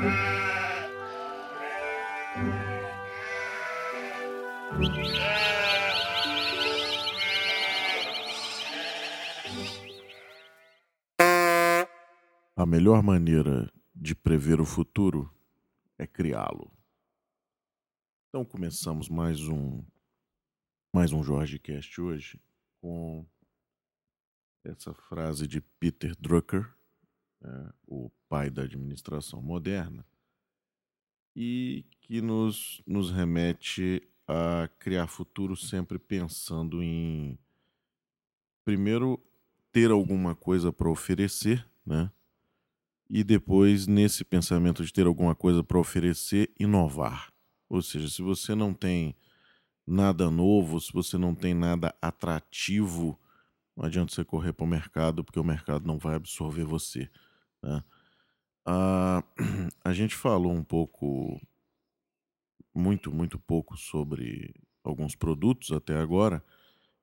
A melhor maneira de prever o futuro é criá-lo. Então começamos mais um mais um Jorge Cast hoje com essa frase de Peter Drucker, né, o pai da administração moderna, e que nos, nos remete a criar futuro sempre pensando em primeiro ter alguma coisa para oferecer, né? E depois nesse pensamento de ter alguma coisa para oferecer, inovar. Ou seja, se você não tem nada novo, se você não tem nada atrativo, não adianta você correr para o mercado, porque o mercado não vai absorver você. Né? Ah, a gente falou um pouco, muito, muito pouco sobre alguns produtos até agora,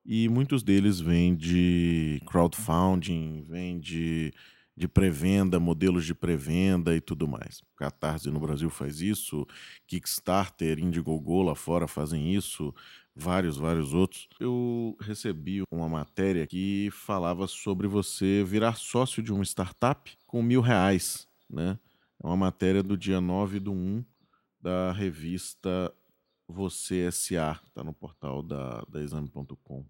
e muitos deles vêm de crowdfunding, vêm de de pré-venda, modelos de pré-venda e tudo mais. Catarse no Brasil faz isso, Kickstarter, Indiegogo lá fora fazem isso, vários, vários outros. Eu recebi uma matéria que falava sobre você virar sócio de uma startup com mil reais, né? É uma matéria do dia 9 do 1 da revista Você S.A., está no portal da, da exame.com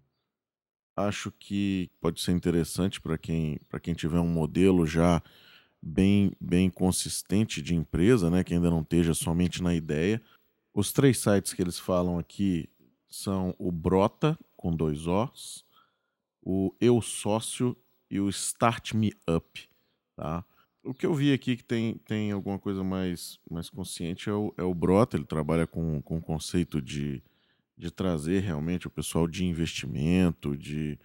acho que pode ser interessante para quem, quem tiver um modelo já bem, bem consistente de empresa, né, que ainda não esteja somente na ideia. Os três sites que eles falam aqui são o Brota, com dois Os, o Eu Sócio e o Start Me Up. Tá? O que eu vi aqui que tem, tem alguma coisa mais, mais consciente é o, é o Brota, ele trabalha com, com o conceito de de trazer realmente o pessoal de investimento, de,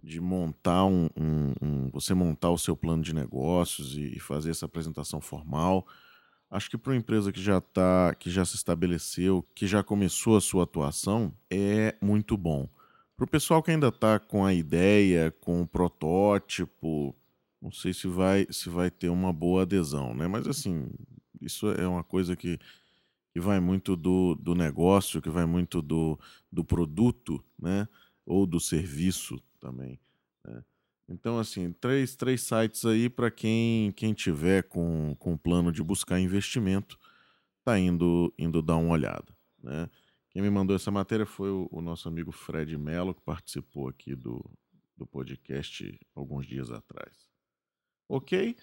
de montar um, um, um você montar o seu plano de negócios e, e fazer essa apresentação formal. Acho que para uma empresa que já tá, que já se estabeleceu, que já começou a sua atuação, é muito bom. Para o pessoal que ainda está com a ideia, com o protótipo, não sei se vai, se vai ter uma boa adesão, né? Mas assim, isso é uma coisa que que vai muito do, do negócio, que vai muito do, do produto, né? Ou do serviço também. Né? Então, assim, três, três sites aí para quem, quem tiver com, com plano de buscar investimento, tá indo, indo dar uma olhada. Né? Quem me mandou essa matéria foi o, o nosso amigo Fred Mello, que participou aqui do, do podcast alguns dias atrás. Ok?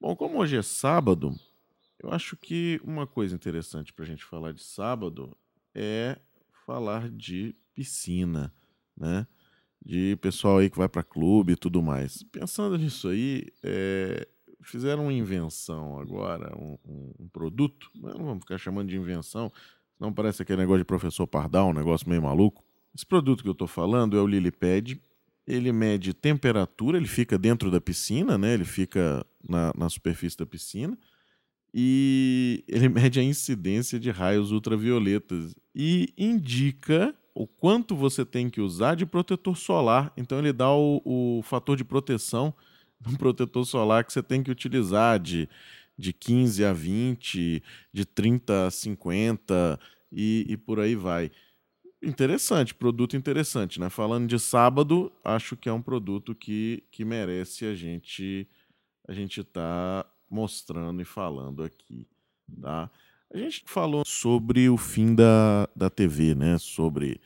Bom, como hoje é sábado, eu acho que uma coisa interessante para a gente falar de sábado é falar de piscina, né? De pessoal aí que vai para clube e tudo mais. Pensando nisso aí, é, fizeram uma invenção agora, um, um, produto, não vamos ficar chamando de invenção, não parece aquele negócio de professor Pardal, um negócio meio maluco. Esse produto que eu estou falando é o Lilipad. Ele mede temperatura, ele fica dentro da piscina, né? Ele fica na, na superfície da piscina e ele mede a incidência de raios ultravioletas e indica o quanto você tem que usar de protetor solar. Então ele dá o, o fator de proteção do protetor solar que você tem que utilizar de, de 15 a 20, de 30 a 50 e, e por aí vai. Interessante, produto interessante, né? Falando de sábado, acho que é um produto que, que merece a gente a gente tá mostrando e falando aqui, tá? A gente falou sobre o fim da, da TV, né? Sobre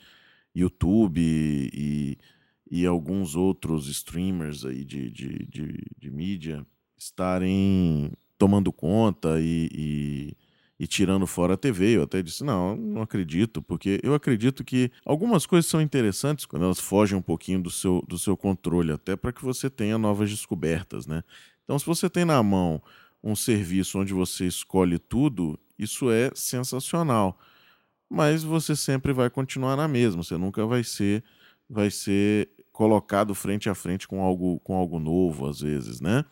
YouTube e, e alguns outros streamers aí de, de, de, de mídia estarem tomando conta e, e, tirando fora a TV. Eu até disse, não, não acredito, porque eu acredito que algumas coisas são interessantes quando elas fogem um pouquinho do seu, do seu controle, até para que você tenha novas descobertas, né? Então, se você tem na mão um serviço onde você escolhe tudo, isso é sensacional. Mas você sempre vai continuar na mesma, você nunca vai ser vai ser colocado frente a frente com algo com algo novo às vezes, né?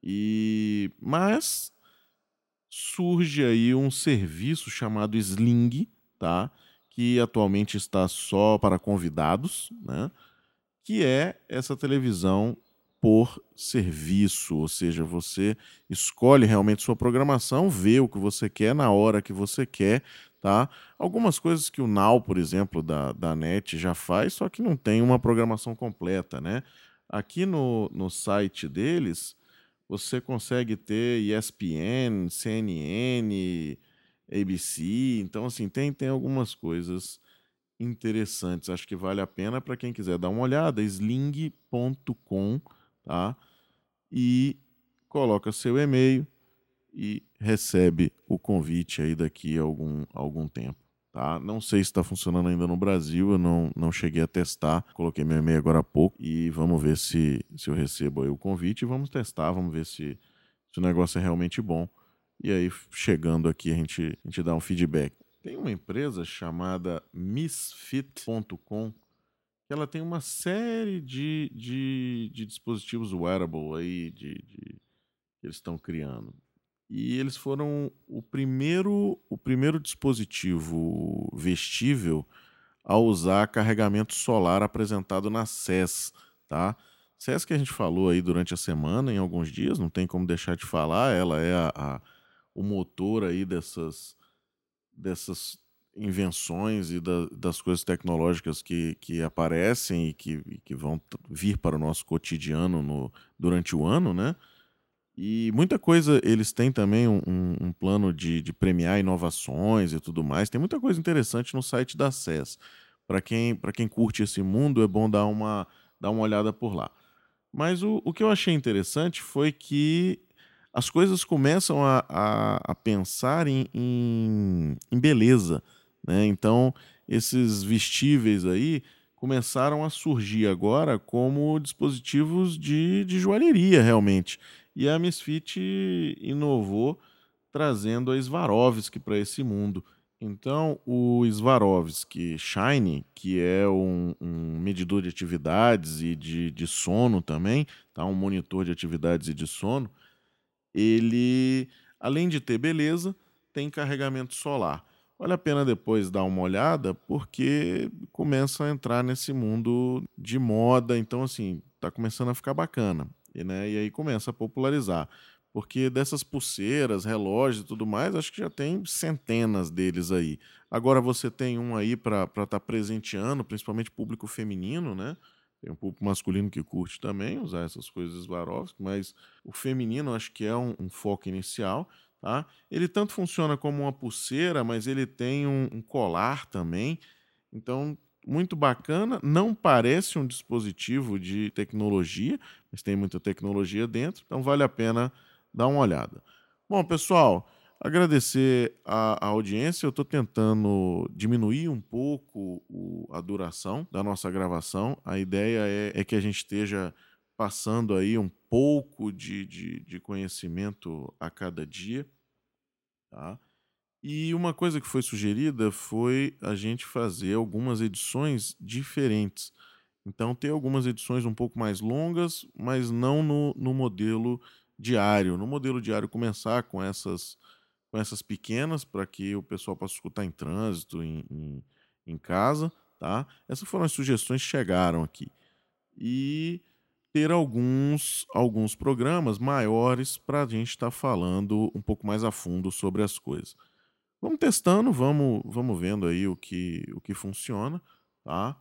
E mas surge aí um serviço chamado Sling, tá? Que atualmente está só para convidados, né? Que é essa televisão por serviço, ou seja, você escolhe realmente sua programação, vê o que você quer na hora que você quer, tá? Algumas coisas que o Now, por exemplo, da, da NET já faz, só que não tem uma programação completa, né? Aqui no, no site deles, você consegue ter ESPN, CNN, ABC, então assim, tem, tem algumas coisas interessantes. Acho que vale a pena para quem quiser dar uma olhada, sling.com, tá? E coloca seu e-mail e recebe o convite aí daqui a algum, algum tempo. Tá? Não sei se está funcionando ainda no Brasil, eu não, não cheguei a testar. Coloquei meu e-mail agora há pouco e vamos ver se, se eu recebo o convite e vamos testar, vamos ver se, se o negócio é realmente bom. E aí, chegando aqui, a gente, a gente dá um feedback. Tem uma empresa chamada Misfit.com que ela tem uma série de, de, de dispositivos wearable aí de, de que eles estão criando. E eles foram o primeiro, o primeiro dispositivo vestível a usar carregamento solar apresentado na SES, tá? SES que a gente falou aí durante a semana, em alguns dias, não tem como deixar de falar, ela é a, a o motor aí dessas dessas invenções e da, das coisas tecnológicas que, que aparecem e que, que vão vir para o nosso cotidiano no, durante o ano, né? E muita coisa, eles têm também um, um, plano de, de, premiar inovações e tudo mais. Tem muita coisa interessante no site da SES. Para quem, quem curte esse mundo, é bom dar uma, dar uma olhada por lá. Mas o, o que eu achei interessante foi que as coisas começam a, a, a pensar em, em, em beleza. Né? Então, esses vestíveis aí começaram a surgir agora como dispositivos de, de joalheria, realmente. E a Misfit inovou trazendo a Swarovski para esse mundo. Então, o Swarovski Shine, que é um, um, medidor de atividades e de, de sono também, tá? um monitor de atividades e de sono, ele, além de ter beleza, tem carregamento solar. Vale a pena depois dar uma olhada, porque começa a entrar nesse mundo de moda, então assim, está começando a ficar bacana. E, né, e aí começa a popularizar. Porque dessas pulseiras, relógios e tudo mais, acho que já tem centenas deles aí. Agora você tem um aí para estar tá presenteando, principalmente público feminino, né? Tem um público masculino que curte também usar essas coisas Swarovski, mas o feminino acho que é um, um, foco inicial. Tá? Ele tanto funciona como uma pulseira, mas ele tem um, um colar também. Então, muito bacana. Não parece um dispositivo de tecnologia, mas tem muita tecnologia dentro, então vale a pena dar uma olhada. Bom, pessoal, Agradecer a, a audiência. Eu estou tentando diminuir um pouco o, a duração da nossa gravação. A ideia é, é, que a gente esteja passando aí um pouco de, de, de conhecimento a cada dia. Tá? E uma coisa que foi sugerida foi a gente fazer algumas edições diferentes. Então, ter algumas edições um pouco mais longas, mas não no, no modelo diário. No modelo diário, começar com essas com essas pequenas para que o pessoal possa escutar em trânsito, em, em, em, casa, tá? Essas foram as sugestões que chegaram aqui. E ter alguns, alguns programas maiores para a gente estar tá falando um pouco mais a fundo sobre as coisas. Vamos testando, vamos, vamos vendo aí o que, o que funciona, tá?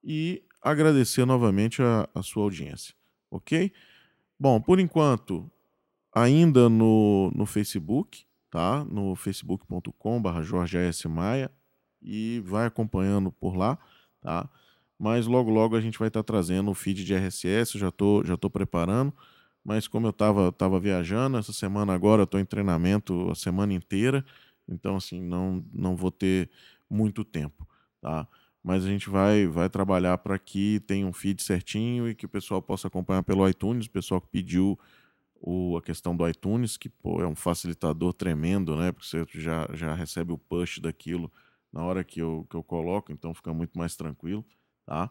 E agradecer novamente a, a sua audiência, ok? Bom, por enquanto, ainda no, no Facebook, tá? No facebook.com.br Jorge A.S. Maia e vai acompanhando por lá, tá? Mas logo, logo a gente vai estar tá trazendo o feed de RSS, já tô, já tô preparando, mas como eu estava tava viajando, essa semana agora eu estou em treinamento a semana inteira, então assim, não, não vou ter muito tempo, tá? Mas a gente vai, vai trabalhar para que tenha um feed certinho e que o pessoal possa acompanhar pelo iTunes, o pessoal que pediu o, a questão do iTunes, que pô, é um facilitador tremendo, né? Porque você já, já recebe o push daquilo na hora que eu, que eu coloco, então fica muito mais tranquilo, tá?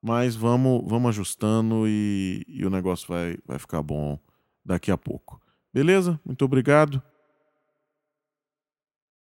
Mas vamos, vamos ajustando e, e o negócio vai, vai ficar bom daqui a pouco. Beleza? Muito obrigado.